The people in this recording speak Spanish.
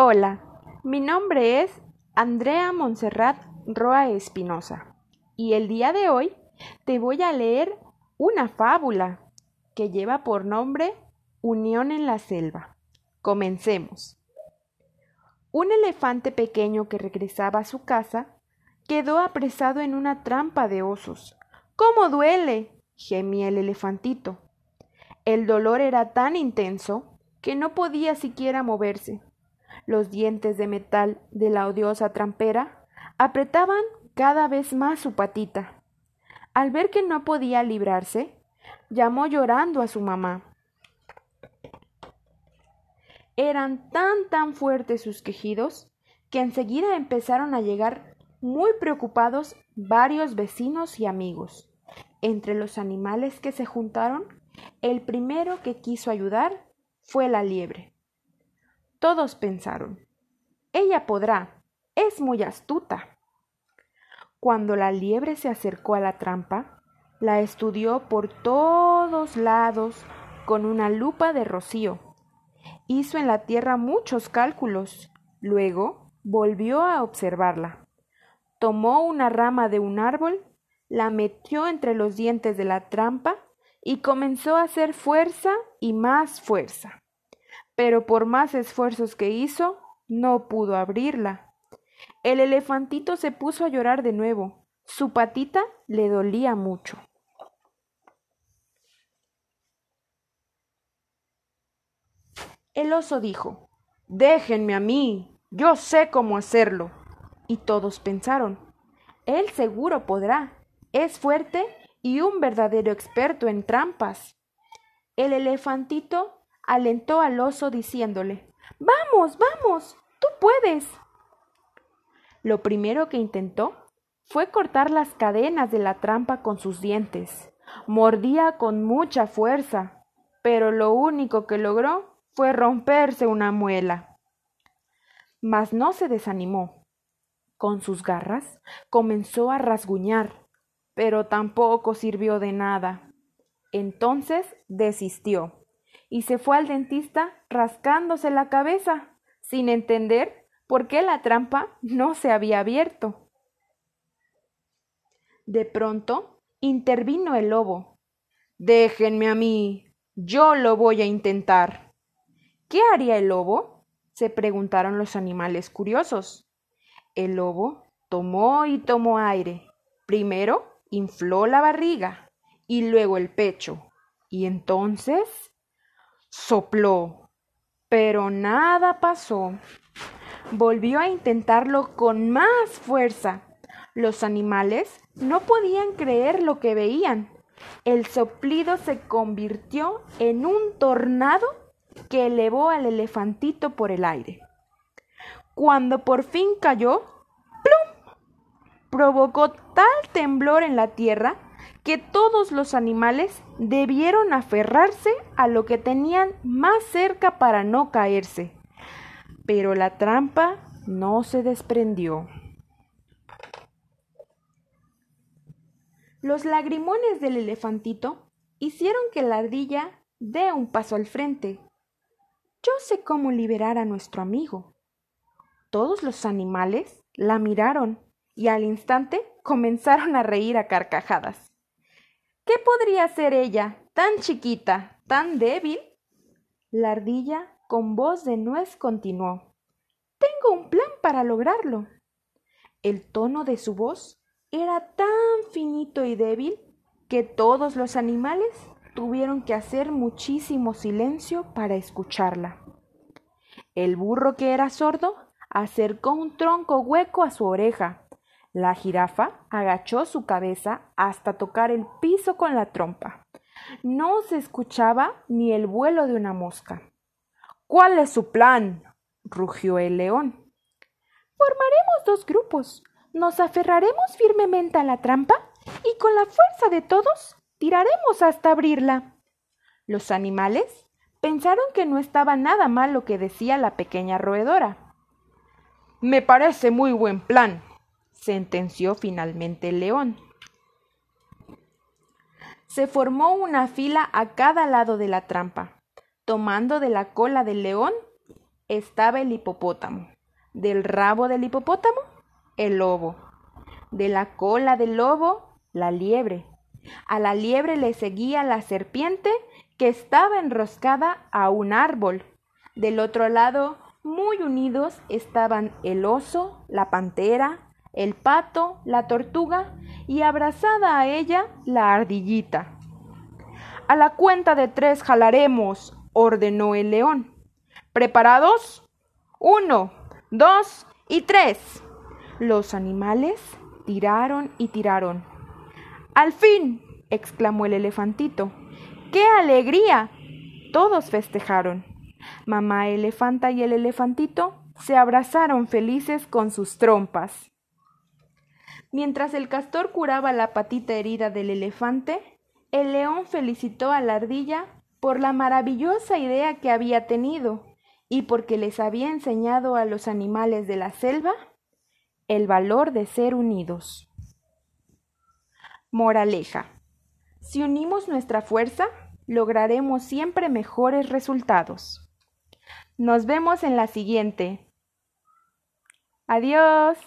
Hola, mi nombre es Andrea Montserrat Roa Espinosa y el día de hoy te voy a leer una fábula que lleva por nombre Unión en la selva. Comencemos. Un elefante pequeño que regresaba a su casa quedó apresado en una trampa de osos. ¿Cómo duele? gemía el elefantito. El dolor era tan intenso que no podía siquiera moverse. Los dientes de metal de la odiosa trampera apretaban cada vez más su patita. Al ver que no podía librarse, llamó llorando a su mamá. Eran tan tan fuertes sus quejidos que enseguida empezaron a llegar muy preocupados varios vecinos y amigos. Entre los animales que se juntaron, el primero que quiso ayudar fue la liebre. Todos pensaron, ella podrá, es muy astuta. Cuando la liebre se acercó a la trampa, la estudió por todos lados con una lupa de rocío. Hizo en la tierra muchos cálculos. Luego volvió a observarla. Tomó una rama de un árbol, la metió entre los dientes de la trampa y comenzó a hacer fuerza y más fuerza pero por más esfuerzos que hizo, no pudo abrirla. El elefantito se puso a llorar de nuevo. Su patita le dolía mucho. El oso dijo Déjenme a mí. Yo sé cómo hacerlo. Y todos pensaron Él seguro podrá. Es fuerte y un verdadero experto en trampas. El elefantito alentó al oso diciéndole Vamos, vamos, tú puedes. Lo primero que intentó fue cortar las cadenas de la trampa con sus dientes. Mordía con mucha fuerza, pero lo único que logró fue romperse una muela. Mas no se desanimó. Con sus garras comenzó a rasguñar, pero tampoco sirvió de nada. Entonces desistió y se fue al dentista rascándose la cabeza, sin entender por qué la trampa no se había abierto. De pronto intervino el lobo. Déjenme a mí. Yo lo voy a intentar. ¿Qué haría el lobo? se preguntaron los animales curiosos. El lobo tomó y tomó aire. Primero infló la barriga y luego el pecho. Y entonces Sopló, pero nada pasó. Volvió a intentarlo con más fuerza. Los animales no podían creer lo que veían. El soplido se convirtió en un tornado que elevó al elefantito por el aire. Cuando por fin cayó, ¡plum! provocó tal temblor en la tierra que todos los animales debieron aferrarse a lo que tenían más cerca para no caerse. Pero la trampa no se desprendió. Los lagrimones del elefantito hicieron que la ardilla dé un paso al frente. Yo sé cómo liberar a nuestro amigo. Todos los animales la miraron y al instante comenzaron a reír a carcajadas. ¿Qué podría ser ella, tan chiquita, tan débil? La ardilla, con voz de nuez, continuó. Tengo un plan para lograrlo. El tono de su voz era tan finito y débil que todos los animales tuvieron que hacer muchísimo silencio para escucharla. El burro que era sordo acercó un tronco hueco a su oreja la jirafa agachó su cabeza hasta tocar el piso con la trompa. No se escuchaba ni el vuelo de una mosca. ¿Cuál es su plan? rugió el león. Formaremos dos grupos. Nos aferraremos firmemente a la trampa y con la fuerza de todos tiraremos hasta abrirla. Los animales pensaron que no estaba nada mal lo que decía la pequeña roedora. Me parece muy buen plan, sentenció finalmente el león. Se formó una fila a cada lado de la trampa. Tomando de la cola del león, estaba el hipopótamo. Del rabo del hipopótamo, el lobo. De la cola del lobo, la liebre. A la liebre le seguía la serpiente que estaba enroscada a un árbol. Del otro lado, muy unidos, estaban el oso, la pantera, el pato, la tortuga y abrazada a ella la ardillita. A la cuenta de tres jalaremos, ordenó el león. ¿Preparados? Uno, dos y tres. Los animales tiraron y tiraron. Al fin, exclamó el elefantito. ¡Qué alegría! Todos festejaron. Mamá elefanta y el elefantito se abrazaron felices con sus trompas. Mientras el castor curaba la patita herida del elefante, el león felicitó a la ardilla por la maravillosa idea que había tenido y porque les había enseñado a los animales de la selva el valor de ser unidos. Moraleja. Si unimos nuestra fuerza, lograremos siempre mejores resultados. Nos vemos en la siguiente. Adiós.